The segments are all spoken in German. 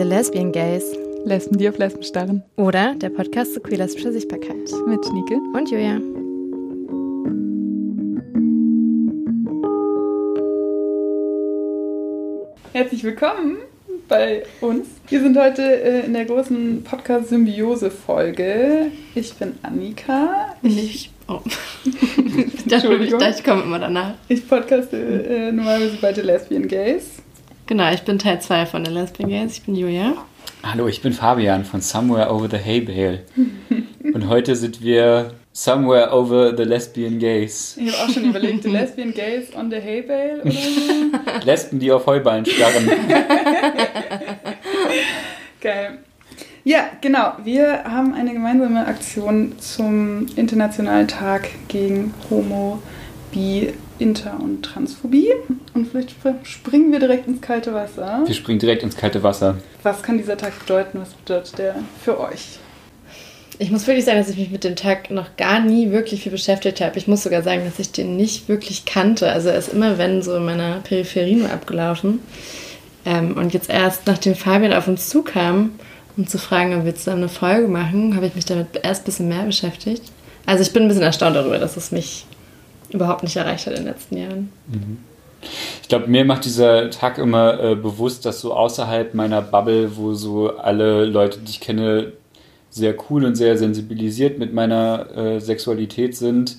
The Lesbian Gays. Lesben, die auf Lesben starren. Oder der Podcast zu queer-lesbischer Sichtbarkeit. Mit Schnieke. Und Julia. Herzlich willkommen bei uns. Wir sind heute äh, in der großen Podcast-Symbiose-Folge. Ich bin Annika. Ich, oh. ich dachte, ich, komme immer danach. Ich podcaste äh, normalerweise bei The Lesbian Gays. Genau, ich bin Teil 2 von The Lesbian Gays. Ich bin Julia. Hallo, ich bin Fabian von Somewhere Over the Hay Bale. Und heute sind wir Somewhere Over the Lesbian Gays. Ich habe auch schon überlegt, The Lesbian Gays on the Hay Bale oder so. Lesben, die auf Heuballen starren. Geil. Ja, genau. Wir haben eine gemeinsame Aktion zum Internationalen Tag gegen Homo, Bi, Inter- und Transphobie. Und vielleicht springen wir direkt ins kalte Wasser. Wir springen direkt ins kalte Wasser. Was kann dieser Tag bedeuten? Was bedeutet der für euch? Ich muss wirklich sagen, dass ich mich mit dem Tag noch gar nie wirklich viel beschäftigt habe. Ich muss sogar sagen, dass ich den nicht wirklich kannte. Also er ist immer, wenn, so in meiner Peripherie nur abgelaufen. Ähm, und jetzt erst, nachdem Fabian auf uns zukam, um zu fragen, ob wir zusammen eine Folge machen, habe ich mich damit erst ein bisschen mehr beschäftigt. Also ich bin ein bisschen erstaunt darüber, dass es mich überhaupt nicht erreicht hat in den letzten Jahren. Mhm. Ich glaube, mir macht dieser Tag immer äh, bewusst, dass so außerhalb meiner Bubble, wo so alle Leute, die ich kenne, sehr cool und sehr sensibilisiert mit meiner äh, Sexualität sind,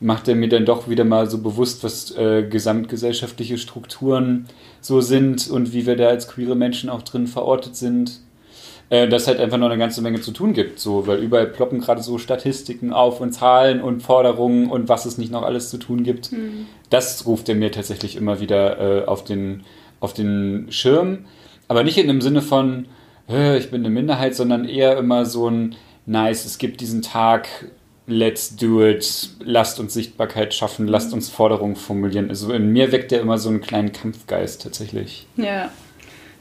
macht er mir dann doch wieder mal so bewusst, was äh, gesamtgesellschaftliche Strukturen so sind und wie wir da als queere Menschen auch drin verortet sind. Äh, dass halt einfach noch eine ganze Menge zu tun gibt, so, weil überall ploppen gerade so Statistiken auf und Zahlen und Forderungen und was es nicht noch alles zu tun gibt. Mhm. Das ruft er mir tatsächlich immer wieder äh, auf, den, auf den Schirm. Aber nicht in dem Sinne von, ich bin eine Minderheit, sondern eher immer so ein, nice, es gibt diesen Tag, let's do it, lasst uns Sichtbarkeit schaffen, lasst mhm. uns Forderungen formulieren. Also in mir weckt er immer so einen kleinen Kampfgeist tatsächlich. Ja.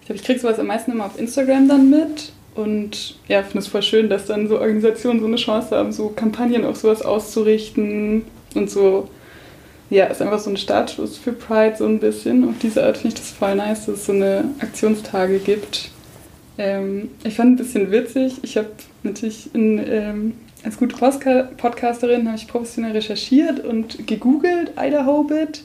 Ich glaube, ich kriege sowas am meisten immer auf Instagram dann mit. Und ja, finde es voll schön, dass dann so Organisationen so eine Chance haben, so Kampagnen auf sowas auszurichten und so. Ja, ist einfach so ein Startschuss für Pride so ein bisschen. Auf diese Art finde ich das voll nice, dass es so eine Aktionstage gibt. Ähm, ich fand ein bisschen witzig. Ich habe natürlich in, ähm, als gute Podcasterin habe ich professionell recherchiert und gegoogelt Idaho Bit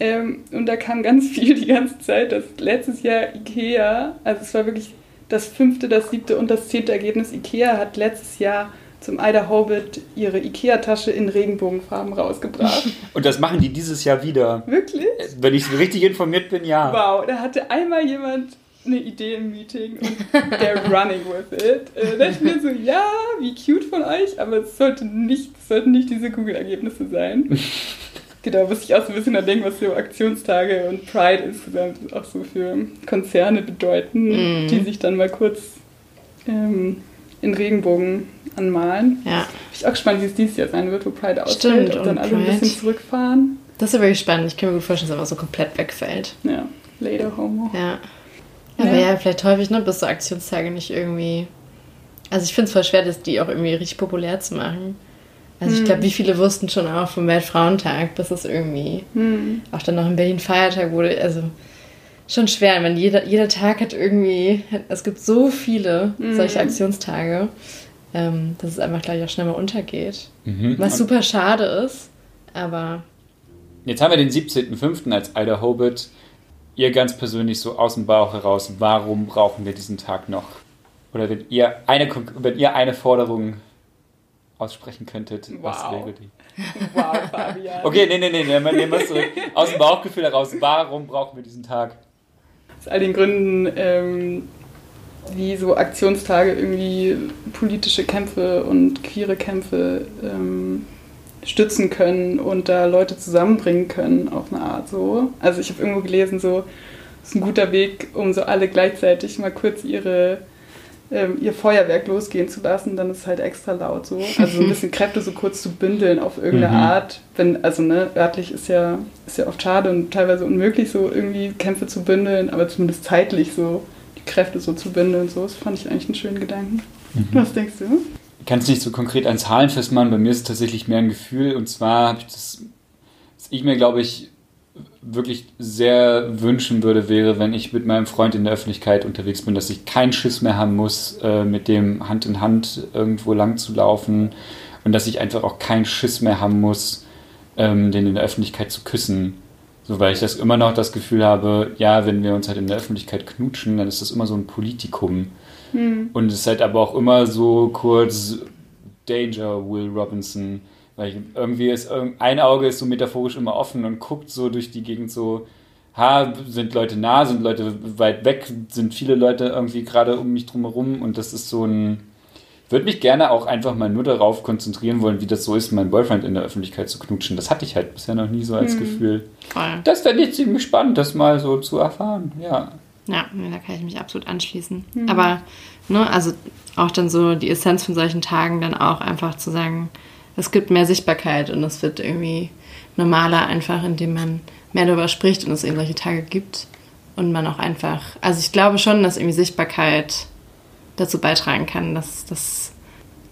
ähm, und da kam ganz viel die ganze Zeit, dass letztes Jahr Ikea, also es war wirklich das fünfte, das siebte und das zehnte Ergebnis, Ikea hat letztes Jahr zum Ida Hobbit ihre Ikea-Tasche in Regenbogenfarben rausgebracht. Und das machen die dieses Jahr wieder. Wirklich? Wenn ich richtig informiert bin, ja. Wow, da hatte einmal jemand eine Idee im Meeting und der running with it. Äh, da ich mir so, ja, wie cute von euch, aber es sollte nicht, es sollten nicht diese Google-Ergebnisse sein. Genau, muss ich auch so ein bisschen denken, was so Aktionstage und Pride insgesamt auch so für Konzerne bedeuten, mm. die sich dann mal kurz ähm, in Regenbogen anmalen. Ja. Bin ich auch gespannt, wie es dieses Jahr sein wird, wo Pride ausfällt, Stimmt, ob dann alle Pride. ein bisschen zurückfahren. Das ist ja wirklich spannend. Ich kann mir gut vorstellen, dass es einfach so komplett wegfällt. Ja, later homo. Ja. Aber ja, ja vielleicht häufig, ne, bis so Aktionstage nicht irgendwie. Also ich finde es voll schwer, das die auch irgendwie richtig populär zu machen. Also ich glaube, hm. wie viele wussten schon auch vom Weltfrauentag, bis es irgendwie hm. auch dann noch in Berlin Feiertag wurde. Also schon schwer, wenn jeder, jeder Tag hat irgendwie, es gibt so viele hm. solche Aktionstage, ähm, dass es einfach gleich auch schnell mal untergeht. Mhm. Was super schade ist, aber... Jetzt haben wir den 17.05. als Ida Hobbit. Ihr ganz persönlich so aus dem Bauch heraus, warum brauchen wir diesen Tag noch? Oder wenn ihr eine, wenn ihr eine Forderung aussprechen könntet, wow. was wäre die? Wow, Fabian. okay, nee, nee, nee, nehmen wir es zurück. Aus dem Bauchgefühl heraus, warum brauchen wir diesen Tag? Aus all den Gründen, ähm, wie so Aktionstage irgendwie politische Kämpfe und queere Kämpfe ähm, stützen können und da Leute zusammenbringen können auf eine Art so. Also ich habe irgendwo gelesen, so ist ein guter Weg, um so alle gleichzeitig mal kurz ihre ähm, ihr Feuerwerk losgehen zu lassen, dann ist es halt extra laut so. Also so ein bisschen Kräfte so kurz zu bündeln auf irgendeine mhm. Art. Wenn, also ne, örtlich ist ja, ist ja oft schade und teilweise unmöglich, so irgendwie Kämpfe zu bündeln, aber zumindest zeitlich so die Kräfte so zu bündeln. So, das fand ich eigentlich einen schönen Gedanken. Mhm. Was denkst du? Ich kann es nicht so konkret an Zahlen festmachen, bei mir ist es tatsächlich mehr ein Gefühl und zwar habe ich das, ich mir glaube ich wirklich sehr wünschen würde, wäre, wenn ich mit meinem Freund in der Öffentlichkeit unterwegs bin, dass ich keinen Schiss mehr haben muss, äh, mit dem Hand in Hand irgendwo lang zu laufen und dass ich einfach auch keinen Schiss mehr haben muss, ähm, den in der Öffentlichkeit zu küssen. So, weil ich das immer noch das Gefühl habe, ja, wenn wir uns halt in der Öffentlichkeit knutschen, dann ist das immer so ein Politikum. Hm. Und es ist halt aber auch immer so kurz Danger, Will Robinson. Weil ich, irgendwie ist ein Auge ist so metaphorisch immer offen und guckt so durch die Gegend so, ha, sind Leute nah, sind Leute weit weg, sind viele Leute irgendwie gerade um mich drumherum und das ist so ein würde mich gerne auch einfach mal nur darauf konzentrieren wollen, wie das so ist, meinen Boyfriend in der Öffentlichkeit zu knutschen. Das hatte ich halt bisher noch nie so als hm. Gefühl. Voll. Das fände ich ziemlich spannend, das mal so zu erfahren, ja. Ja, da kann ich mich absolut anschließen. Mhm. Aber, ne, also auch dann so die Essenz von solchen Tagen dann auch einfach zu sagen, es gibt mehr Sichtbarkeit und es wird irgendwie normaler einfach, indem man mehr darüber spricht und es eben solche Tage gibt. Und man auch einfach, also ich glaube schon, dass irgendwie Sichtbarkeit dazu beitragen kann, dass das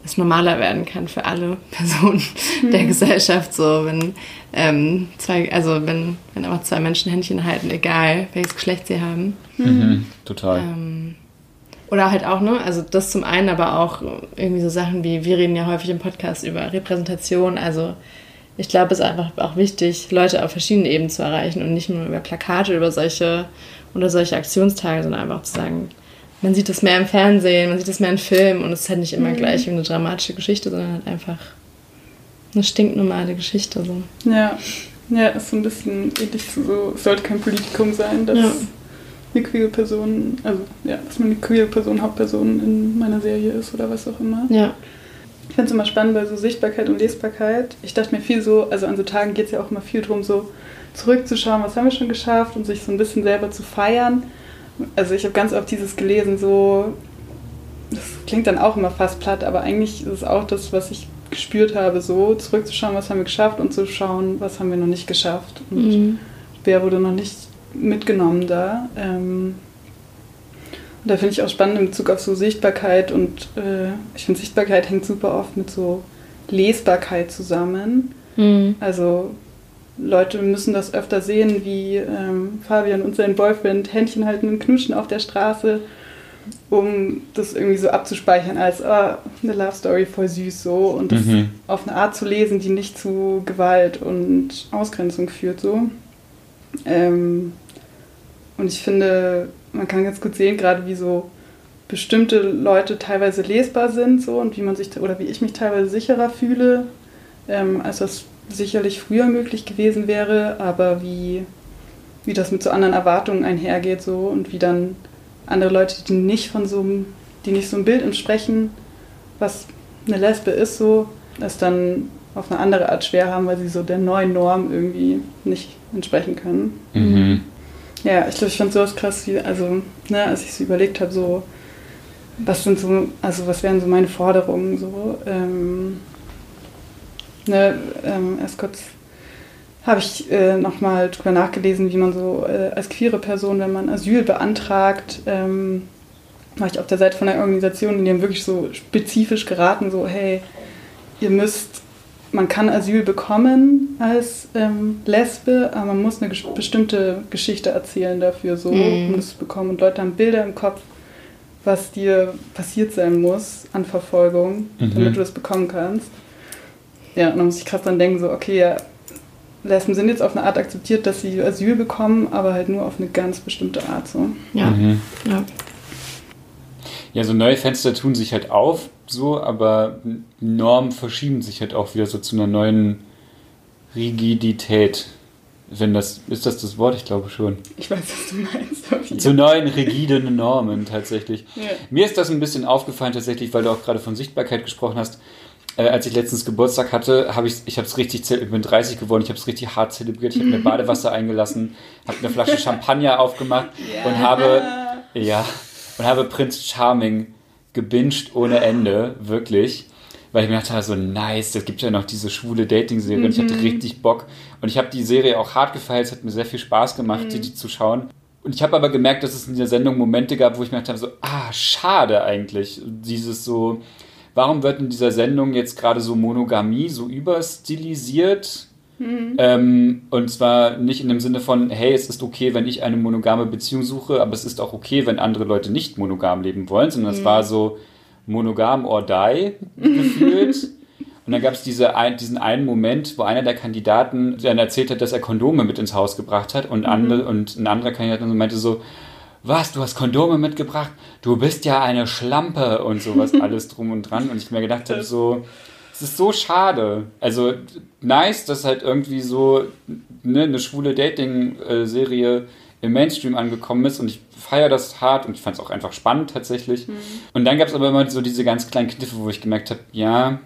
es normaler werden kann für alle Personen mhm. der Gesellschaft. So, wenn ähm, zwei, also wenn, wenn aber zwei Menschen Händchen halten, egal welches Geschlecht sie haben. Mhm, total. Ähm, oder halt auch, ne, also das zum einen, aber auch irgendwie so Sachen wie, wir reden ja häufig im Podcast über Repräsentation, also ich glaube, es ist einfach auch wichtig, Leute auf verschiedenen Ebenen zu erreichen und nicht nur über Plakate, über solche oder solche Aktionstage, sondern einfach zu sagen, man sieht das mehr im Fernsehen, man sieht das mehr in Filmen und es ist halt nicht immer mhm. gleich wie eine dramatische Geschichte, sondern halt einfach eine stinknormale Geschichte. So. Ja, ja, ist so ein bisschen ähnlich so, es sollte kein Politikum sein, dass ja. Eine queere Person, also ja, dass man eine queere Person Hauptperson in meiner Serie ist oder was auch immer. Ja. Ich finde es immer spannend bei so Sichtbarkeit und Lesbarkeit. Ich dachte mir viel so, also an so Tagen geht es ja auch immer viel darum, so zurückzuschauen, was haben wir schon geschafft und sich so ein bisschen selber zu feiern also ich habe ganz oft dieses gelesen, so, das klingt dann auch immer fast platt, aber eigentlich ist es auch das, was ich gespürt habe, so zurückzuschauen, was haben wir geschafft und zu schauen, was haben wir noch nicht geschafft und mhm. wer wurde noch nicht mitgenommen da. Ähm, und da finde ich auch spannend in Bezug auf so Sichtbarkeit und äh, ich finde Sichtbarkeit hängt super oft mit so Lesbarkeit zusammen. Mhm. Also Leute müssen das öfter sehen, wie ähm, Fabian und sein Boyfriend Händchen halten und knutschen auf der Straße, um das irgendwie so abzuspeichern als oh, eine Love Story voll süß so und das mhm. auf eine Art zu lesen, die nicht zu Gewalt und Ausgrenzung führt so. Ähm, und ich finde, man kann ganz gut sehen, gerade wie so bestimmte Leute teilweise lesbar sind so und wie man sich oder wie ich mich teilweise sicherer fühle, ähm, als das sicherlich früher möglich gewesen wäre, aber wie, wie das mit so anderen Erwartungen einhergeht so und wie dann andere Leute, die nicht von so einem, die nicht so ein Bild entsprechen, was eine Lesbe ist, so, es dann auf eine andere Art schwer haben, weil sie so der neuen Norm irgendwie nicht entsprechen können. Mhm. Ja, ich glaube, ich fand sowas krass, wie, also, ne, als ich so überlegt habe, so, was sind so, also was wären so meine Forderungen, so, ähm, Ne, ähm, erst kurz habe ich äh, nochmal drüber nachgelesen, wie man so äh, als queere Person, wenn man Asyl beantragt, ähm, war ich auf der Seite von einer Organisation die haben wirklich so spezifisch geraten, so hey, ihr müsst, man kann Asyl bekommen als ähm, Lesbe, aber man muss eine ges bestimmte Geschichte erzählen dafür, so, mhm. um das zu bekommen. Und Leute haben Bilder im Kopf, was dir passiert sein muss an Verfolgung, mhm. damit du das bekommen kannst. Ja, und dann muss ich krass dann denken, so, okay, ja, Lesben sind jetzt auf eine Art akzeptiert, dass sie Asyl bekommen, aber halt nur auf eine ganz bestimmte Art so. Ja. Mhm. Ja. Ja, so neue Fenster tun sich halt auf, so, aber Normen verschieben sich halt auch wieder so zu einer neuen Rigidität. Wenn das, ist das das Wort? Ich glaube schon. Ich weiß, was du meinst. Zu neuen rigiden Normen tatsächlich. Ja. Mir ist das ein bisschen aufgefallen tatsächlich, weil du auch gerade von Sichtbarkeit gesprochen hast äh, als ich letztens Geburtstag hatte, habe ich, ich habe es richtig, ich bin 30 geworden, ich habe es richtig hart zelebriert. Ich habe mir Badewasser eingelassen, habe eine Flasche Champagner aufgemacht yeah. und habe, ja, und habe Prinz Charming gebinged ohne Ende, wirklich. Weil ich mir dachte, so nice, es gibt ja noch diese schwule Dating-Serie mhm. und ich hatte mhm. richtig Bock. Und ich habe die Serie auch hart gefeiert, es hat mir sehr viel Spaß gemacht, mhm. die zu schauen. Und ich habe aber gemerkt, dass es in der Sendung Momente gab, wo ich mir dachte, so, ah, schade eigentlich. Dieses so, warum wird in dieser Sendung jetzt gerade so Monogamie so überstilisiert? Mhm. Ähm, und zwar nicht in dem Sinne von, hey, es ist okay, wenn ich eine monogame Beziehung suche, aber es ist auch okay, wenn andere Leute nicht monogam leben wollen, sondern mhm. es war so monogam or die gefühlt. Und dann gab es diese diesen einen Moment, wo einer der Kandidaten dann erzählt hat, dass er Kondome mit ins Haus gebracht hat und, mhm. andere, und ein anderer Kandidat meinte so, was, du hast Kondome mitgebracht? Du bist ja eine Schlampe und sowas alles drum und dran. Und ich mir gedacht habe, so, es ist so schade. Also nice, dass halt irgendwie so ne, eine schwule Dating-Serie im Mainstream angekommen ist und ich feiere das hart und ich fand es auch einfach spannend tatsächlich. Mhm. Und dann gab es aber immer so diese ganz kleinen Kniffe, wo ich gemerkt habe, ja,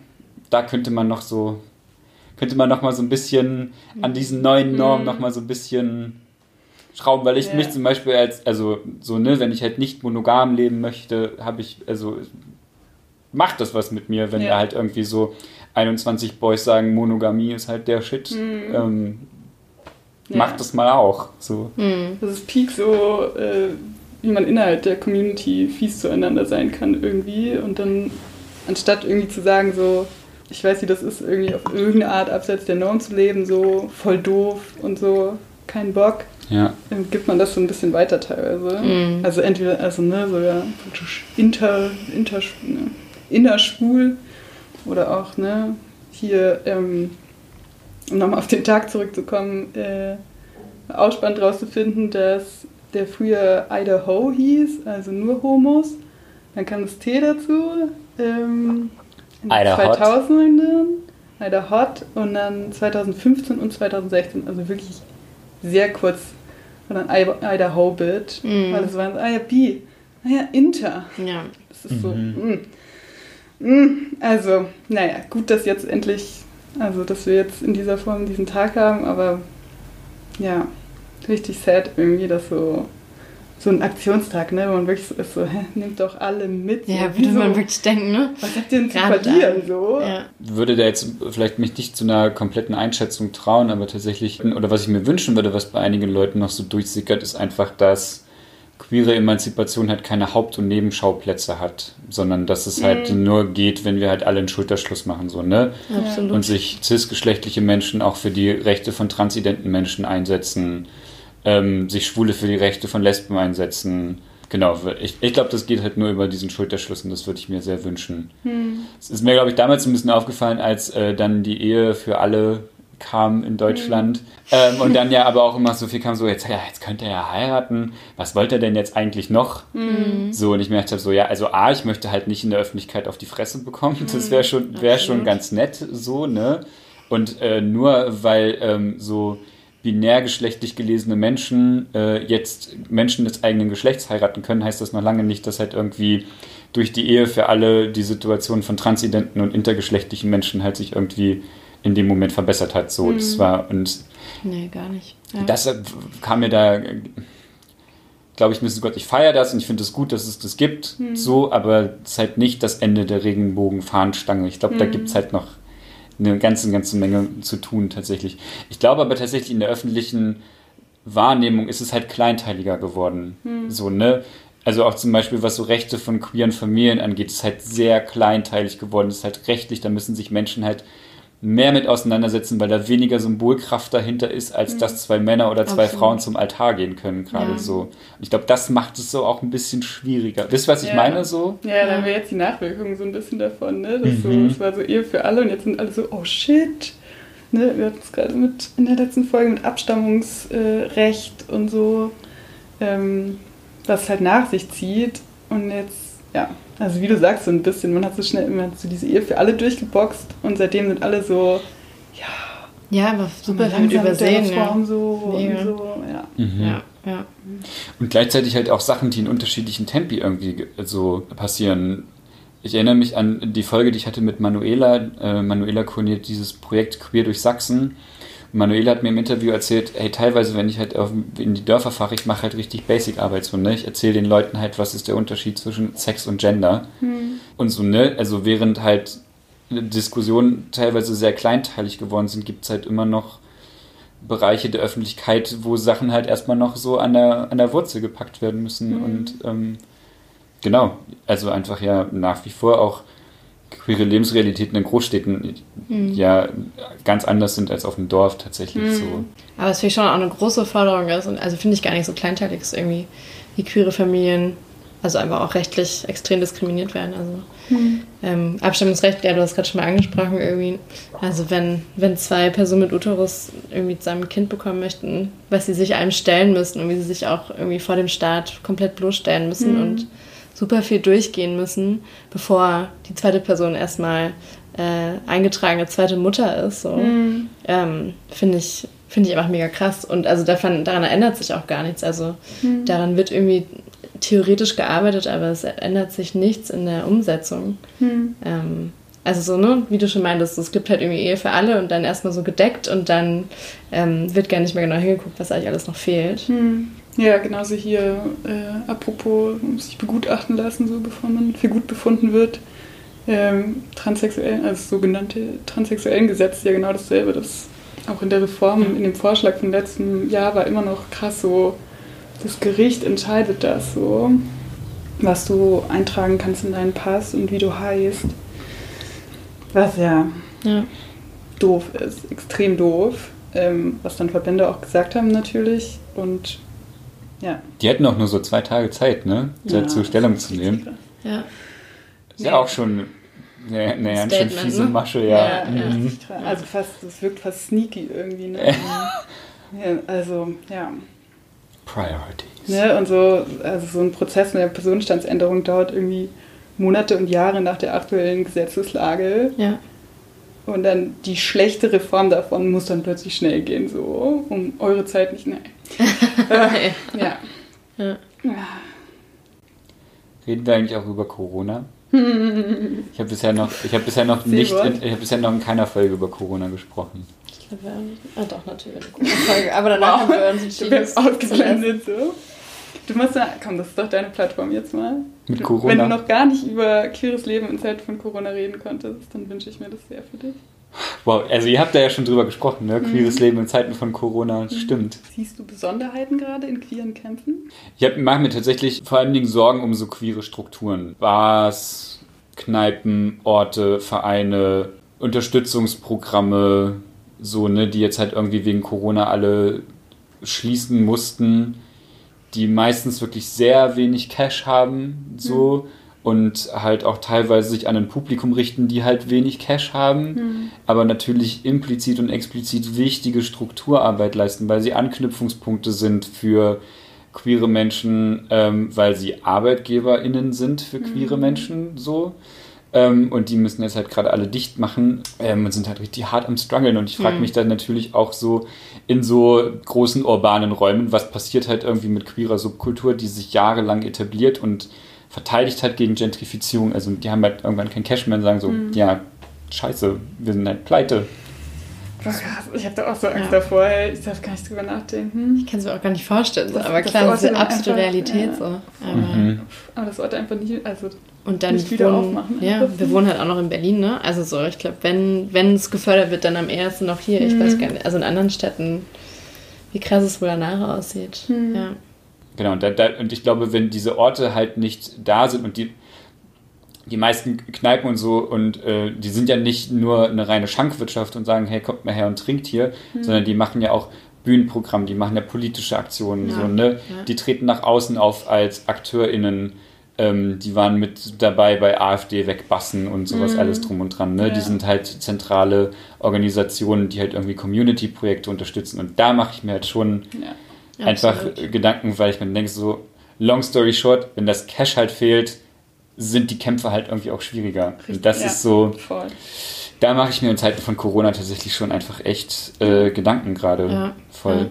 da könnte man noch so, könnte man noch mal so ein bisschen an diesen neuen Normen mhm. noch mal so ein bisschen schrauben, weil ich ja. mich zum Beispiel als, also so, ne, wenn ich halt nicht monogam leben möchte, habe ich, also macht das was mit mir, wenn ja. da halt irgendwie so 21 Boys sagen, Monogamie ist halt der Shit. Mhm. Ähm, ja. Macht das mal auch. So. Mhm. Das ist Peak so, äh, wie man innerhalb der Community fies zueinander sein kann irgendwie und dann anstatt irgendwie zu sagen so, ich weiß, wie das ist, irgendwie auf irgendeine Art abseits der Norm zu leben, so voll doof und so, kein Bock. Ja. Dann gibt man das so ein bisschen weiter teilweise. Mhm. Also entweder, also ne, so ja, inter, inter, ne, innerschwul oder auch, ne, hier, ähm, um nochmal auf den Tag zurückzukommen, äh, Ausspann draus zu finden, dass der früher Idaho hieß, also nur Homos. Dann kam das T dazu, ähm, in den 2000ern, Ida Hot und dann 2015 und 2016, also wirklich sehr kurz, und dann Idaho Bit, mhm. weil es war, ah ja, B, ah ja, Inter. Ja. Das ist mhm. so, mm. Hm, also, naja, gut, dass jetzt endlich, also dass wir jetzt in dieser Form diesen Tag haben, aber ja, richtig sad irgendwie, dass so so ein Aktionstag, ne, wo man wirklich so ist, so, hä, nimmt doch alle mit. Ja, so, würde so, man wirklich denken, ne? Was habt ihr denn zu verlieren, so? Ja. Würde da jetzt vielleicht mich nicht zu einer kompletten Einschätzung trauen, aber tatsächlich, oder was ich mir wünschen würde, was bei einigen Leuten noch so durchsickert, ist einfach, dass queere Emanzipation halt keine Haupt- und Nebenschauplätze hat, sondern dass es halt mhm. nur geht, wenn wir halt alle einen Schulterschluss machen, so, ne? Absolut. Und sich cisgeschlechtliche Menschen auch für die Rechte von transidenten Menschen einsetzen, ähm, sich Schwule für die Rechte von Lesben einsetzen. Genau, ich, ich glaube, das geht halt nur über diesen Schulterschluss und das würde ich mir sehr wünschen. Hm. Es ist mir, glaube ich, damals ein bisschen aufgefallen, als äh, dann die Ehe für alle kam in Deutschland. Mhm. Ähm, und dann ja aber auch immer so viel kam so, jetzt, ja, jetzt könnte er ja heiraten. Was wollte er denn jetzt eigentlich noch? Mhm. So, und ich merkte so, ja, also A, ich möchte halt nicht in der Öffentlichkeit auf die Fresse bekommen. Das wäre schon, wär schon ganz nett so, ne? Und äh, nur weil ähm, so binär geschlechtlich gelesene Menschen äh, jetzt Menschen des eigenen Geschlechts heiraten können, heißt das noch lange nicht, dass halt irgendwie durch die Ehe für alle die Situation von transidenten und intergeschlechtlichen Menschen halt sich irgendwie in dem Moment verbessert hat. So, mhm. das war und. Nee, gar nicht. Ja. Das äh, kam mir da, glaube ich, Mrs. Gott, ich feiere das und ich finde es gut, dass es das gibt, mhm. so, aber es ist halt nicht das Ende der Regenbogen-Fahnenstange. Ich glaube, mhm. da gibt es halt noch eine ganze, ganze Menge zu tun tatsächlich. Ich glaube aber tatsächlich in der öffentlichen Wahrnehmung ist es halt kleinteiliger geworden. Mhm. So, ne? Also auch zum Beispiel, was so Rechte von queeren Familien angeht, ist halt sehr kleinteilig geworden. Das ist halt rechtlich, da müssen sich Menschen halt mehr mit auseinandersetzen, weil da weniger Symbolkraft dahinter ist, als mhm. dass zwei Männer oder zwei Absolut. Frauen zum Altar gehen können, gerade ja. so. Und ich glaube, das macht es so auch ein bisschen schwieriger. Wisst ihr, was ich ja. meine so? Ja, da haben wir jetzt die Nachwirkungen so ein bisschen davon, ne? Das, mhm. so, das war so Ehe für alle und jetzt sind alle so, oh shit. Ne? Wir hatten es gerade mit in der letzten Folge mit Abstammungsrecht äh, und so, ähm, was halt nach sich zieht. Und jetzt, ja, also wie du sagst, so ein bisschen, man hat so schnell immer so diese Ehe für alle durchgeboxt und seitdem sind alle so, ja. Ja, aber super viel übersehen. Ja. So Mega. so, ja. Mhm. ja. Ja. Und gleichzeitig halt auch Sachen, die in unterschiedlichen Tempi irgendwie so passieren. Ich erinnere mich an die Folge, die ich hatte mit Manuela. Äh, Manuela koordiniert dieses Projekt Queer durch Sachsen. Manuela hat mir im Interview erzählt, hey, teilweise, wenn ich halt auf, in die Dörfer fahre, ich mache halt richtig Basic-Arbeit so, ne? Ich erzähle den Leuten halt, was ist der Unterschied zwischen Sex und Gender. Hm. Und so, ne? Also während halt Diskussionen teilweise sehr kleinteilig geworden sind, gibt es halt immer noch Bereiche der Öffentlichkeit, wo Sachen halt erstmal noch so an der, an der Wurzel gepackt werden müssen. Mhm. Und ähm, genau, also einfach ja nach wie vor auch queere Lebensrealitäten in Großstädten mhm. ja ganz anders sind als auf dem Dorf tatsächlich mhm. so. Aber es finde ich schon auch eine große Forderung ist und also finde ich gar nicht so kleinteilig ist irgendwie, wie queere Familien also einfach auch rechtlich extrem diskriminiert werden. Also mhm. ähm, Abstimmungsrecht, ja, du hast gerade schon mal angesprochen, irgendwie. Also wenn, wenn zwei Personen mit Uterus irgendwie zusammen ein Kind bekommen möchten, was sie sich einem stellen müssen und wie sie sich auch irgendwie vor dem Staat komplett bloßstellen müssen mhm. und super viel durchgehen müssen, bevor die zweite Person erstmal äh, eingetragene zweite Mutter ist. So. Mhm. Ähm, Finde ich, find ich einfach mega krass. Und also davon, daran ändert sich auch gar nichts. Also mhm. daran wird irgendwie theoretisch gearbeitet, aber es ändert sich nichts in der Umsetzung. Mhm. Ähm, also so, ne, wie du schon meintest, es gibt halt irgendwie Ehe für alle und dann erstmal so gedeckt und dann ähm, wird gar nicht mehr genau hingeguckt, was eigentlich alles noch fehlt. Mhm. Ja, genauso hier, äh, apropos sich begutachten lassen, so bevor man für gut befunden wird. Ähm, transsexuellen, also sogenannte transsexuellen Gesetz, ja genau dasselbe. Das auch in der Reform, in dem Vorschlag von letztem Jahr war immer noch krass so, das Gericht entscheidet das so, was du eintragen kannst in deinen Pass und wie du heißt. Was ja, ja. doof ist, extrem doof. Ähm, was dann Verbände auch gesagt haben natürlich. Und ja. Die hätten auch nur so zwei Tage Zeit, ne? Ja, dazu Stellung zu nehmen. Ja. Ist ja auch schon eine, eine ganz schön fiese ne? Masche, ja. ja, mhm. Also fast, das wirkt fast sneaky irgendwie, ne? ja, also, ja. Priorities. Ne? Und so, also so ein Prozess mit der Personenstandsänderung dauert irgendwie Monate und Jahre nach der aktuellen Gesetzeslage. Ja. Und dann die schlechte Reform davon muss dann plötzlich schnell gehen, so um eure Zeit nicht. Nein. äh, ja. ja. Reden wir eigentlich auch über Corona? Ich habe bisher noch, ich habe bisher noch nicht, in, ich habe bisher noch in keiner Folge über Corona gesprochen. Ich glaube, wir haben, ah doch natürlich eine Folge, aber danach haben wir uns entschieden, ausgeblendet so. Du musst da, komm, das ist doch deine Plattform jetzt mal. Mit Corona. Wenn du noch gar nicht über queeres Leben in Zeiten von Corona reden konntest, dann wünsche ich mir das sehr für dich. Wow, also ihr habt da ja schon drüber gesprochen, ne? Queeres mhm. Leben in Zeiten von Corona, mhm. stimmt. Siehst du Besonderheiten gerade in queeren Kämpfen? Ich mache mir tatsächlich vor allen Dingen Sorgen um so queere Strukturen. Bars, Kneipen, Orte, Vereine, Unterstützungsprogramme, so, ne, die jetzt halt irgendwie wegen Corona alle schließen mussten die meistens wirklich sehr wenig Cash haben, so. Mhm. Und halt auch teilweise sich an ein Publikum richten, die halt wenig Cash haben, mhm. aber natürlich implizit und explizit wichtige Strukturarbeit leisten, weil sie Anknüpfungspunkte sind für queere Menschen, ähm, weil sie ArbeitgeberInnen sind für queere mhm. Menschen, so. Ähm, und die müssen jetzt halt gerade alle dicht machen ähm, und sind halt richtig hart am struggeln. Und ich frage mhm. mich dann natürlich auch so in so großen urbanen Räumen, was passiert halt irgendwie mit queerer Subkultur, die sich jahrelang etabliert und verteidigt hat gegen Gentrifizierung. Also die haben halt irgendwann kein Cash mehr und sagen so, mhm. ja, scheiße, wir sind halt pleite. Ich habe da auch so Angst ja. davor, ich darf gar nicht drüber nachdenken. Ich kann es mir auch gar nicht vorstellen, das, aber klar, das ist absolute Realität ja. so. Aber, mhm. aber, das sollte einfach nicht, also und dann nicht wieder wohnen, aufmachen. Ja, wir wohnen halt auch noch in Berlin, ne? Also so, ich glaube, wenn, wenn es gefördert wird, dann am ersten noch hier. Ich weiß mhm. gar nicht, also in anderen Städten, wie krass es wohl danach aussieht. Mhm. Ja. Genau, und, da, da, und ich glaube, wenn diese Orte halt nicht da sind und die, die meisten Kneipen und so, und äh, die sind ja nicht nur eine reine Schankwirtschaft und sagen, hey, kommt mal her und trinkt hier, mhm. sondern die machen ja auch Bühnenprogramm, die machen ja politische Aktionen, ja. so, ne? Ja. Die treten nach außen auf als AkteurInnen ähm, die waren mit dabei bei AfD wegbassen und sowas mhm. alles drum und dran. Ne? Ja. Die sind halt zentrale Organisationen, die halt irgendwie Community-Projekte unterstützen. Und da mache ich mir halt schon ja. einfach Absolut. Gedanken, weil ich mir denke, so, long story short, wenn das Cash halt fehlt, sind die Kämpfe halt irgendwie auch schwieriger. Richtig, und das ja, ist so. Voll. Da mache ich mir in Zeiten von Corona tatsächlich schon einfach echt äh, Gedanken gerade. Ja, voll.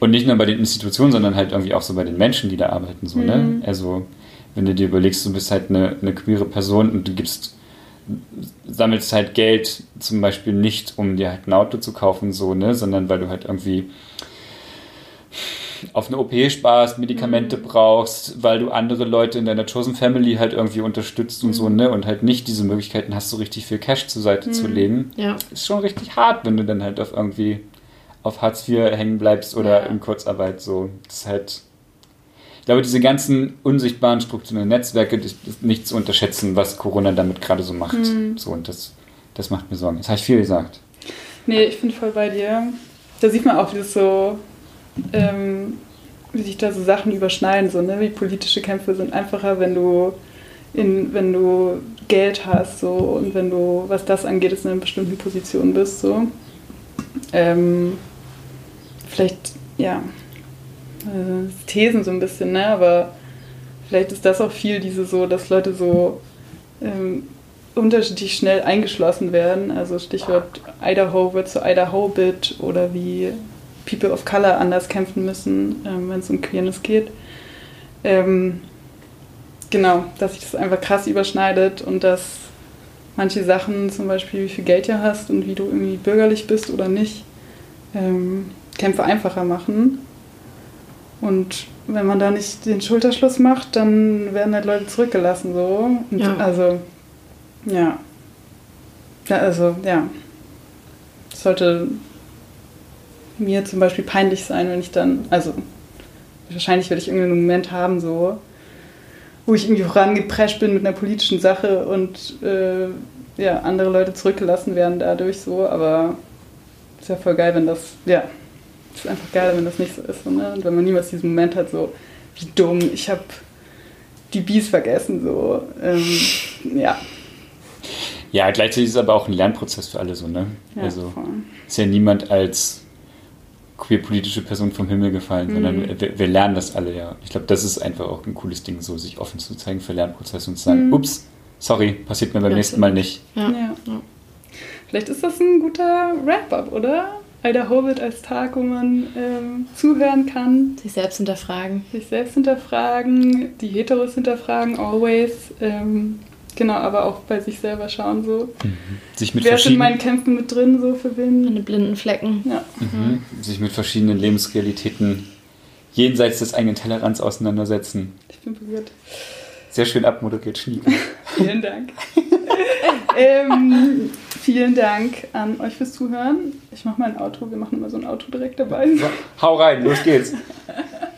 Und nicht nur bei den Institutionen, sondern halt irgendwie auch so bei den Menschen, die da arbeiten. So, ne? mhm. ne? Also wenn du dir überlegst, du bist halt eine, eine queere Person und du gibst, sammelst halt Geld zum Beispiel nicht, um dir halt ein Auto zu kaufen, so, ne, sondern weil du halt irgendwie auf eine OP sparst, Medikamente mhm. brauchst, weil du andere Leute in deiner Chosen Family halt irgendwie unterstützt und mhm. so, ne? Und halt nicht diese Möglichkeiten hast, so richtig viel Cash zur Seite mhm. zu legen. Ja. Ist schon richtig hart, wenn du dann halt auf irgendwie auf Hartz IV hängen bleibst oder ja. in Kurzarbeit so. Das ist halt Ich glaube, diese ganzen unsichtbaren strukturellen Netzwerke, das ist nicht zu unterschätzen, was Corona damit gerade so macht. Mhm. So, und das, das macht mir Sorgen. Das habe ich viel gesagt. Nee, ich bin voll bei dir. Da sieht man auch, wie es so, ähm, wie sich da so Sachen überschneiden, so, ne? Wie politische Kämpfe sind einfacher, wenn du in, wenn du Geld hast, so und wenn du, was das angeht, in einer bestimmten Position bist, so. Ähm, vielleicht, ja, äh, Thesen so ein bisschen, ne? Aber vielleicht ist das auch viel diese so, dass Leute so ähm, unterschiedlich schnell eingeschlossen werden. Also Stichwort Idaho wird zu Idaho-Bit oder wie People of Color anders kämpfen müssen, ähm, wenn es um Queerness geht. Ähm, genau, dass sich das einfach krass überschneidet und dass manche Sachen, zum Beispiel wie viel Geld du hast und wie du irgendwie bürgerlich bist oder nicht, ähm, Kämpfe einfacher machen. Und wenn man da nicht den Schulterschluss macht, dann werden halt Leute zurückgelassen so. Und ja. Also, ja. ja. Also, ja. Es sollte mir zum Beispiel peinlich sein, wenn ich dann, also wahrscheinlich werde ich irgendeinen Moment haben, so, wo ich irgendwie vorangeprescht bin mit einer politischen Sache und äh, ja, andere Leute zurückgelassen werden dadurch so, aber ist ja voll geil, wenn das, ja, ist einfach geil, wenn das nicht so ist. Ne? Und wenn man niemals diesen Moment hat, so, wie dumm, ich habe die Bees vergessen, so, ähm, ja. Ja, gleichzeitig ist es aber auch ein Lernprozess für alle so, ne? Ja, also voll. ist ja niemand als queer-politische Person vom Himmel gefallen, mhm. sondern wir, wir, lernen das alle ja. Ich glaube, das ist einfach auch ein cooles Ding, so sich offen zu zeigen für Lernprozesse und zu sagen, mhm. ups, sorry, passiert mir beim ja, nächsten Mal nicht. Ja. ja. Vielleicht ist das ein guter Wrap-up, oder? Idaho wird als Tag, wo man ähm, zuhören kann. Sich selbst hinterfragen. Sich selbst hinterfragen, die Heteros hinterfragen, always. Ähm, Genau, aber auch bei sich selber schauen so. Mhm. Sich mit Wer ist in meinen Kämpfen mit drin, so für wen? Meine blinden Flecken. Ja. Mhm. Sich mit verschiedenen Lebensrealitäten jenseits des eigenen Tellerrands auseinandersetzen. Ich bin berührt. Sehr schön abmoderiert, Schnieke. vielen Dank. ähm, vielen Dank an euch fürs Zuhören. Ich mache mein Auto, wir machen immer so ein Auto direkt dabei. Hau rein, los geht's.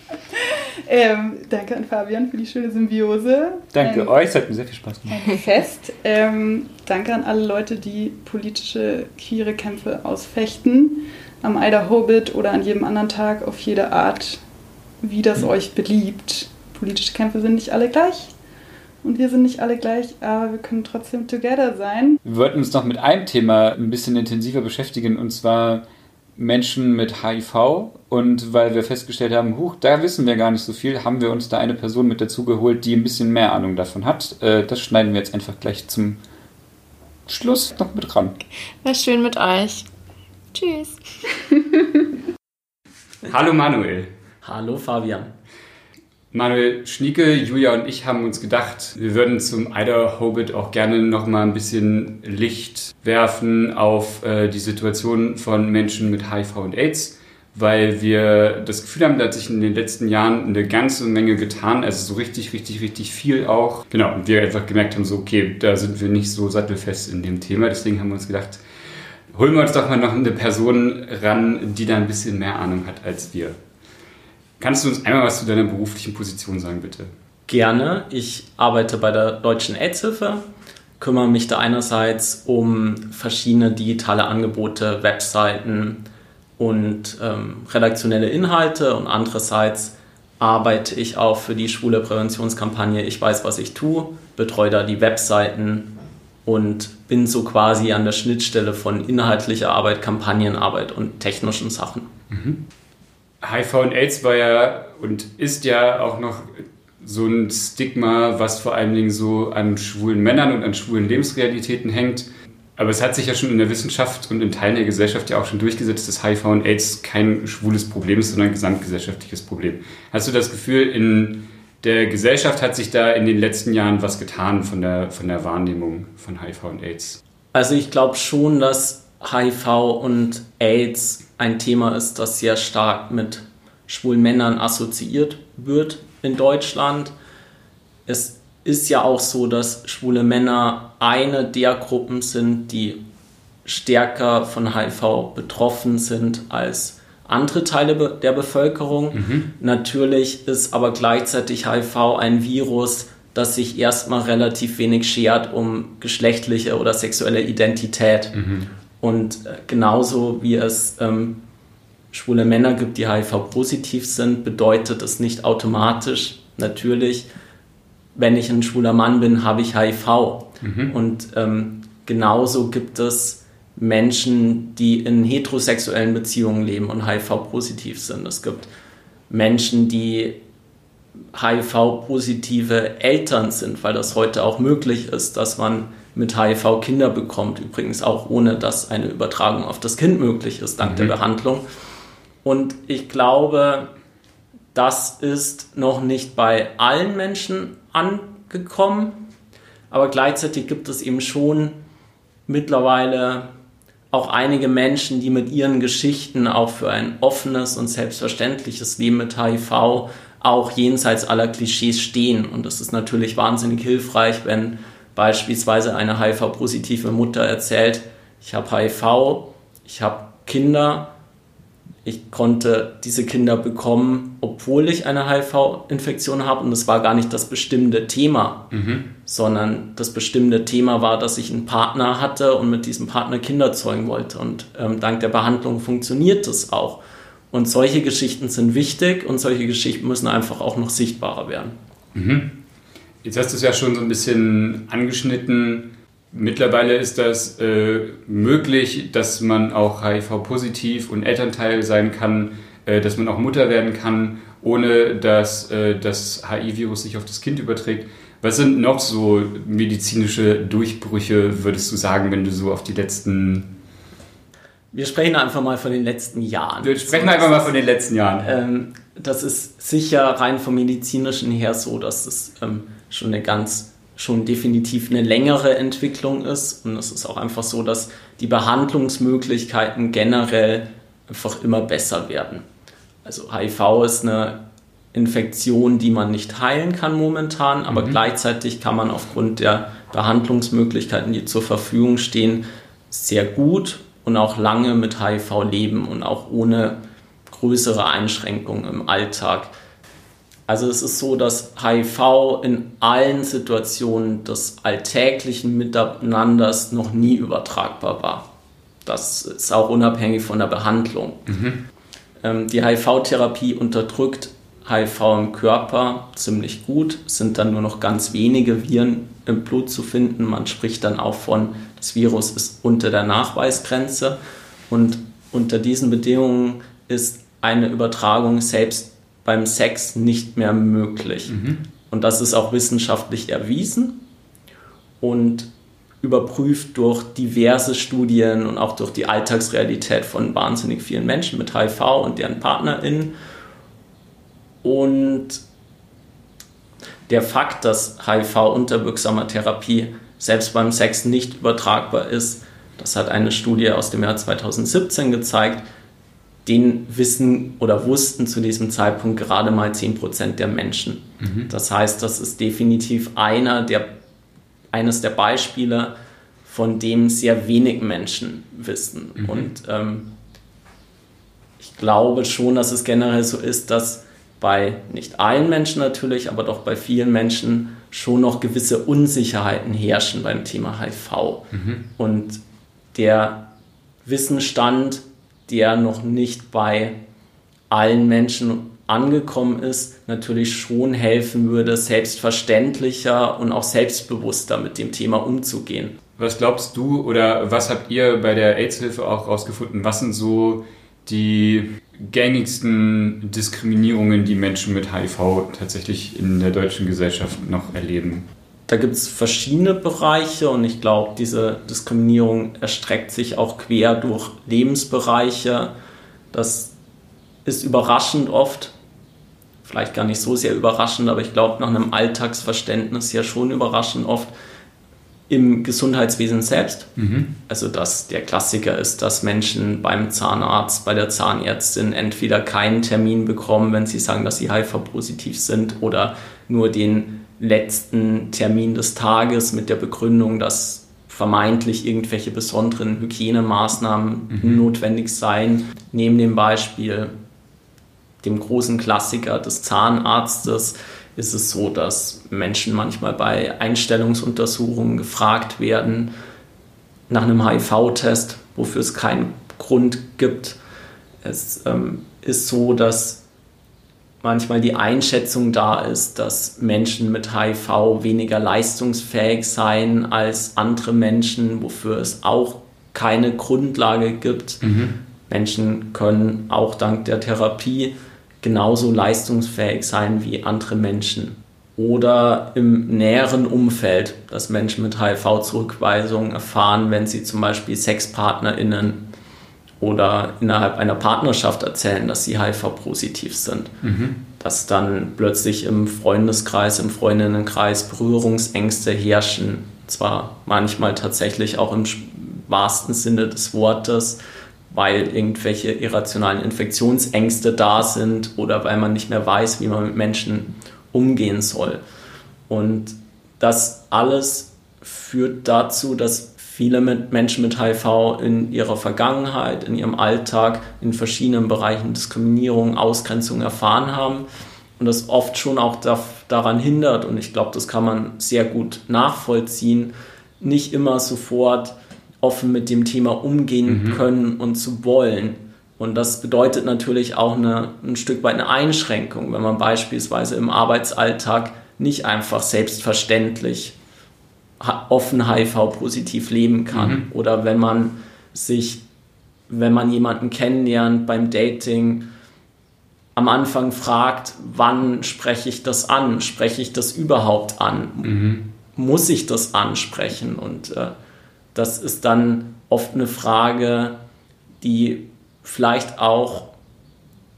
Ähm, danke an Fabian für die schöne Symbiose. Danke ein, euch, es hat mir sehr viel Spaß gemacht. Ein Fest. Ähm, danke an alle Leute, die politische, queere Kämpfe ausfechten. Am Eider Hobbit oder an jedem anderen Tag auf jede Art, wie das mhm. euch beliebt. Politische Kämpfe sind nicht alle gleich. Und wir sind nicht alle gleich, aber wir können trotzdem together sein. Wir wollten uns noch mit einem Thema ein bisschen intensiver beschäftigen, und zwar Menschen mit HIV und weil wir festgestellt haben, huch, da wissen wir gar nicht so viel, haben wir uns da eine Person mit dazu geholt, die ein bisschen mehr Ahnung davon hat. Äh, das schneiden wir jetzt einfach gleich zum Schluss noch mit ran. War schön mit euch. Tschüss. Hallo Manuel. Hallo Fabian. Manuel Schnieke, Julia und ich haben uns gedacht, wir würden zum Ida Hobbit auch gerne noch mal ein bisschen Licht werfen auf äh, die Situation von Menschen mit HIV und AIDS, weil wir das Gefühl haben, da hat sich in den letzten Jahren eine ganze Menge getan, also so richtig, richtig, richtig viel auch. Genau, und wir einfach gemerkt haben, so okay, da sind wir nicht so sattelfest in dem Thema, deswegen haben wir uns gedacht, holen wir uns doch mal noch eine Person ran, die da ein bisschen mehr Ahnung hat als wir. Kannst du uns einmal was zu deiner beruflichen Position sagen, bitte? Gerne. Ich arbeite bei der Deutschen AIDS-Hilfe, kümmere mich da einerseits um verschiedene digitale Angebote, Webseiten und ähm, redaktionelle Inhalte und andererseits arbeite ich auch für die schwule Präventionskampagne Ich weiß, was ich tue, betreue da die Webseiten und bin so quasi an der Schnittstelle von inhaltlicher Arbeit, Kampagnenarbeit und technischen Sachen. Mhm. HIV und AIDS war ja und ist ja auch noch so ein Stigma, was vor allen Dingen so an schwulen Männern und an schwulen Lebensrealitäten hängt. Aber es hat sich ja schon in der Wissenschaft und in Teilen der Gesellschaft ja auch schon durchgesetzt, dass HIV und AIDS kein schwules Problem ist, sondern ein gesamtgesellschaftliches Problem. Hast du das Gefühl, in der Gesellschaft hat sich da in den letzten Jahren was getan von der, von der Wahrnehmung von HIV und AIDS? Also ich glaube schon, dass HIV und AIDS ein Thema ist, das sehr stark mit schwulen Männern assoziiert wird in Deutschland. Es ist ja auch so, dass schwule Männer eine der Gruppen sind, die stärker von HIV betroffen sind als andere Teile der Bevölkerung. Mhm. Natürlich ist aber gleichzeitig HIV ein Virus, das sich erstmal relativ wenig schert um geschlechtliche oder sexuelle Identität. Mhm. Und äh, genauso wie es ähm, schwule Männer gibt, die HIV-positiv sind, bedeutet es nicht automatisch, natürlich, wenn ich ein schwuler Mann bin, habe ich HIV. Mhm. Und ähm, genauso gibt es Menschen, die in heterosexuellen Beziehungen leben und HIV-positiv sind. Es gibt Menschen, die HIV-positive Eltern sind, weil das heute auch möglich ist, dass man mit HIV Kinder bekommt, übrigens auch ohne dass eine Übertragung auf das Kind möglich ist, dank mhm. der Behandlung. Und ich glaube, das ist noch nicht bei allen Menschen angekommen, aber gleichzeitig gibt es eben schon mittlerweile auch einige Menschen, die mit ihren Geschichten auch für ein offenes und selbstverständliches Leben mit HIV auch jenseits aller Klischees stehen. Und das ist natürlich wahnsinnig hilfreich, wenn beispielsweise eine HIV-positive Mutter erzählt, ich habe HIV, ich habe Kinder ich konnte diese Kinder bekommen, obwohl ich eine HIV-Infektion habe und es war gar nicht das bestimmte Thema, mhm. sondern das bestimmte Thema war, dass ich einen Partner hatte und mit diesem Partner Kinder zeugen wollte und ähm, dank der Behandlung funktioniert das auch. Und solche Geschichten sind wichtig und solche Geschichten müssen einfach auch noch sichtbarer werden. Mhm. Jetzt hast du es ja schon so ein bisschen angeschnitten Mittlerweile ist das äh, möglich, dass man auch HIV-positiv und Elternteil sein kann, äh, dass man auch Mutter werden kann, ohne dass äh, das HIV-Virus sich auf das Kind überträgt. Was sind noch so medizinische Durchbrüche, würdest du sagen, wenn du so auf die letzten... Wir sprechen einfach mal von den letzten Jahren. Wir sprechen einfach mal von den letzten Jahren. Ähm, das ist sicher rein vom medizinischen her so, dass es ähm, schon eine ganz schon definitiv eine längere Entwicklung ist. Und es ist auch einfach so, dass die Behandlungsmöglichkeiten generell einfach immer besser werden. Also HIV ist eine Infektion, die man nicht heilen kann momentan, aber mhm. gleichzeitig kann man aufgrund der Behandlungsmöglichkeiten, die zur Verfügung stehen, sehr gut und auch lange mit HIV leben und auch ohne größere Einschränkungen im Alltag. Also es ist so, dass HIV in allen Situationen des alltäglichen Miteinanders noch nie übertragbar war. Das ist auch unabhängig von der Behandlung. Mhm. Ähm, die HIV-Therapie unterdrückt HIV im Körper ziemlich gut, es sind dann nur noch ganz wenige Viren im Blut zu finden. Man spricht dann auch von, das Virus ist unter der Nachweisgrenze und unter diesen Bedingungen ist eine Übertragung selbst beim Sex nicht mehr möglich. Mhm. Und das ist auch wissenschaftlich erwiesen und überprüft durch diverse Studien und auch durch die Alltagsrealität von wahnsinnig vielen Menschen mit HIV und deren PartnerInnen. Und der Fakt, dass HIV unter wirksamer Therapie selbst beim Sex nicht übertragbar ist, das hat eine Studie aus dem Jahr 2017 gezeigt, den wissen oder wussten zu diesem Zeitpunkt gerade mal 10% der Menschen. Mhm. Das heißt, das ist definitiv einer der, eines der Beispiele, von dem sehr wenig Menschen wissen. Mhm. Und ähm, ich glaube schon, dass es generell so ist, dass bei nicht allen Menschen natürlich, aber doch bei vielen Menschen schon noch gewisse Unsicherheiten herrschen beim Thema HIV. Mhm. Und der Wissensstand der noch nicht bei allen Menschen angekommen ist, natürlich schon helfen würde, selbstverständlicher und auch selbstbewusster mit dem Thema umzugehen. Was glaubst du oder was habt ihr bei der AIDS-Hilfe auch herausgefunden? Was sind so die gängigsten Diskriminierungen, die Menschen mit HIV tatsächlich in der deutschen Gesellschaft noch erleben? Da gibt es verschiedene Bereiche und ich glaube, diese Diskriminierung erstreckt sich auch quer durch Lebensbereiche. Das ist überraschend oft, vielleicht gar nicht so sehr überraschend, aber ich glaube nach einem Alltagsverständnis ja schon überraschend oft im Gesundheitswesen selbst. Mhm. Also dass der Klassiker ist, dass Menschen beim Zahnarzt, bei der Zahnärztin entweder keinen Termin bekommen, wenn sie sagen, dass sie HIV-positiv sind oder nur den letzten Termin des Tages mit der Begründung, dass vermeintlich irgendwelche besonderen Hygienemaßnahmen mhm. notwendig seien. Neben dem Beispiel dem großen Klassiker des Zahnarztes ist es so, dass Menschen manchmal bei Einstellungsuntersuchungen gefragt werden nach einem HIV-Test, wofür es keinen Grund gibt. Es ähm, ist so, dass manchmal die Einschätzung da ist, dass Menschen mit HIV weniger leistungsfähig seien als andere Menschen, wofür es auch keine Grundlage gibt. Mhm. Menschen können auch dank der Therapie genauso leistungsfähig sein wie andere Menschen. Oder im näheren Umfeld, dass Menschen mit HIV-Zurückweisung erfahren, wenn sie zum Beispiel SexpartnerInnen oder innerhalb einer Partnerschaft erzählen, dass sie HIV-positiv sind. Mhm. Dass dann plötzlich im Freundeskreis, im Freundinnenkreis Berührungsängste herrschen. Zwar manchmal tatsächlich auch im wahrsten Sinne des Wortes, weil irgendwelche irrationalen Infektionsängste da sind oder weil man nicht mehr weiß, wie man mit Menschen umgehen soll. Und das alles führt dazu, dass viele Menschen mit HIV in ihrer Vergangenheit, in ihrem Alltag, in verschiedenen Bereichen Diskriminierung, Ausgrenzung erfahren haben und das oft schon auch daran hindert, und ich glaube, das kann man sehr gut nachvollziehen, nicht immer sofort offen mit dem Thema umgehen mhm. können und zu wollen. Und das bedeutet natürlich auch eine, ein Stück weit eine Einschränkung, wenn man beispielsweise im Arbeitsalltag nicht einfach selbstverständlich offen HIV-positiv leben kann. Mhm. Oder wenn man sich, wenn man jemanden kennenlernt beim Dating, am Anfang fragt, wann spreche ich das an? Spreche ich das überhaupt an? Mhm. Muss ich das ansprechen? Und äh, das ist dann oft eine Frage, die vielleicht auch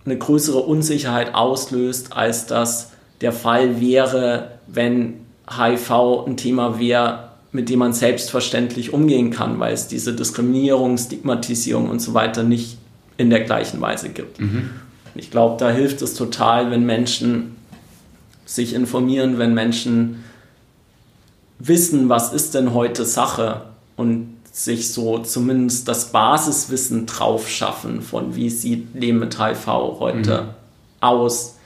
eine größere Unsicherheit auslöst, als das der Fall wäre, wenn HIV ein Thema wäre, mit dem man selbstverständlich umgehen kann, weil es diese Diskriminierung, Stigmatisierung und so weiter nicht in der gleichen Weise gibt. Mhm. Ich glaube, da hilft es total, wenn Menschen sich informieren, wenn Menschen wissen, was ist denn heute Sache und sich so zumindest das Basiswissen drauf schaffen, von wie sieht Leben mit HIV heute mhm. aus.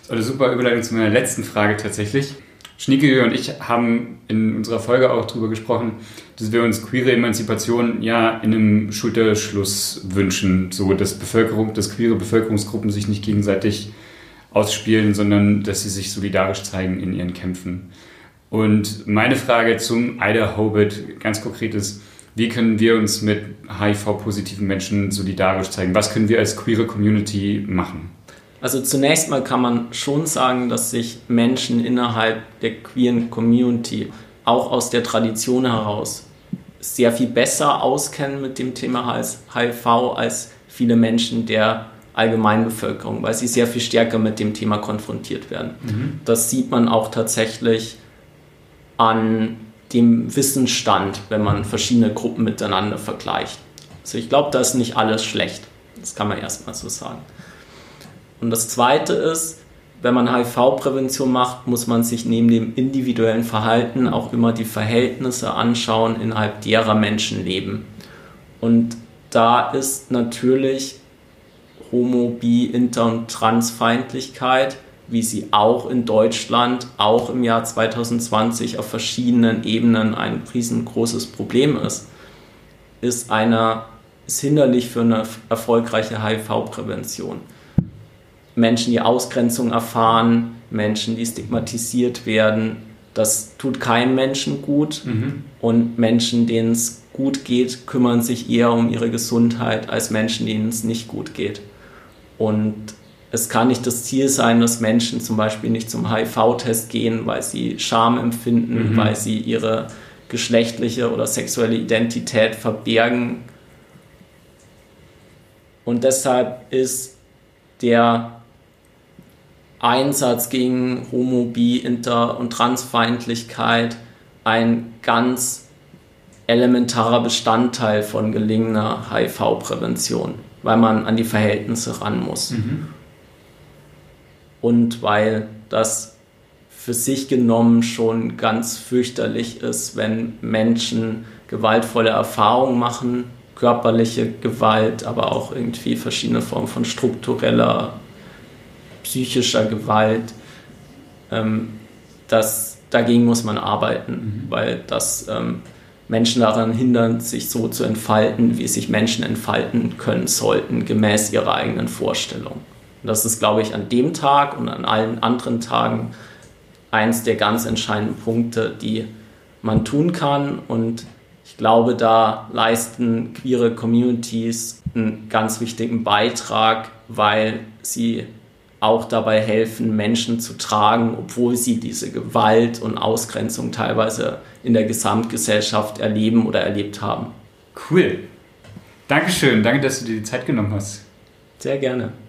Das war eine super Überleitung zu meiner letzten Frage tatsächlich. Schnieke und ich haben in unserer Folge auch darüber gesprochen, dass wir uns queere Emanzipation ja in einem Schulterschluss wünschen, so dass Bevölkerung, dass queere Bevölkerungsgruppen sich nicht gegenseitig ausspielen, sondern dass sie sich solidarisch zeigen in ihren Kämpfen. Und meine Frage zum Ida Hobbit ganz konkret ist, wie können wir uns mit HIV-positiven Menschen solidarisch zeigen? Was können wir als queere Community machen? Also zunächst mal kann man schon sagen, dass sich Menschen innerhalb der queeren Community auch aus der Tradition heraus sehr viel besser auskennen mit dem Thema HIV als viele Menschen der Allgemeinbevölkerung, weil sie sehr viel stärker mit dem Thema konfrontiert werden. Mhm. Das sieht man auch tatsächlich an dem Wissensstand, wenn man verschiedene Gruppen miteinander vergleicht. Also ich glaube, da ist nicht alles schlecht. Das kann man erstmal so sagen. Und das Zweite ist, wenn man HIV-Prävention macht, muss man sich neben dem individuellen Verhalten auch immer die Verhältnisse anschauen, innerhalb derer Menschen leben. Und da ist natürlich Homo, Bi, Inter- und Transfeindlichkeit wie sie auch in Deutschland, auch im Jahr 2020 auf verschiedenen Ebenen ein riesengroßes Problem ist, ist, einer, ist hinderlich für eine erfolgreiche HIV-Prävention. Menschen, die Ausgrenzung erfahren, Menschen, die stigmatisiert werden, das tut keinem Menschen gut. Mhm. Und Menschen, denen es gut geht, kümmern sich eher um ihre Gesundheit als Menschen, denen es nicht gut geht. Und es kann nicht das Ziel sein, dass Menschen zum Beispiel nicht zum HIV-Test gehen, weil sie Scham empfinden, mhm. weil sie ihre geschlechtliche oder sexuelle Identität verbergen. Und deshalb ist der Einsatz gegen Homo, Bi, Inter- und Transfeindlichkeit ein ganz elementarer Bestandteil von gelingender HIV-Prävention, weil man an die Verhältnisse ran muss. Mhm und weil das für sich genommen schon ganz fürchterlich ist, wenn Menschen gewaltvolle Erfahrungen machen, körperliche Gewalt, aber auch irgendwie verschiedene Formen von struktureller, psychischer Gewalt. Ähm, das, dagegen muss man arbeiten, mhm. weil das ähm, Menschen daran hindern, sich so zu entfalten, wie sich Menschen entfalten können sollten, gemäß ihrer eigenen Vorstellung. Und das ist, glaube ich, an dem Tag und an allen anderen Tagen eins der ganz entscheidenden Punkte, die man tun kann. Und ich glaube, da leisten queere Communities einen ganz wichtigen Beitrag, weil sie auch dabei helfen, Menschen zu tragen, obwohl sie diese Gewalt und Ausgrenzung teilweise in der Gesamtgesellschaft erleben oder erlebt haben. Cool. Dankeschön. Danke, dass du dir die Zeit genommen hast. Sehr gerne.